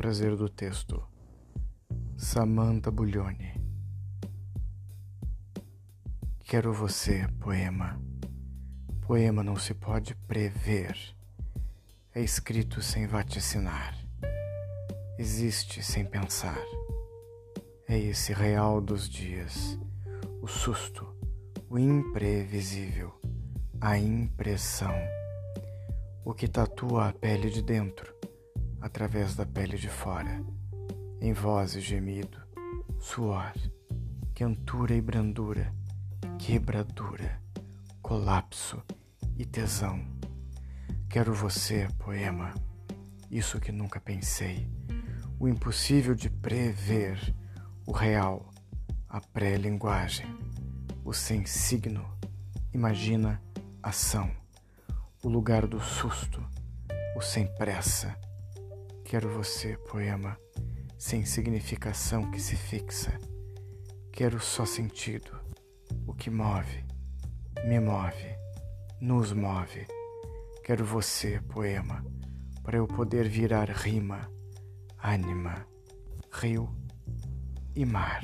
prazer do texto. Samantha Buglione. Quero você, poema. Poema não se pode prever. É escrito sem vaticinar. Existe sem pensar. É esse real dos dias, o susto, o imprevisível, a impressão, o que tatua a pele de dentro através da pele de fora, em voz e gemido, suor, quentura e brandura, quebradura, colapso e tesão. Quero você, poema, isso que nunca pensei, o impossível de prever, o real, a pré-linguagem, o sem signo, imagina ação, o lugar do susto, o sem pressa Quero você, poema, sem significação que se fixa. Quero só sentido, o que move, me move, nos move. Quero você, poema, para eu poder virar rima, ânima, rio e mar.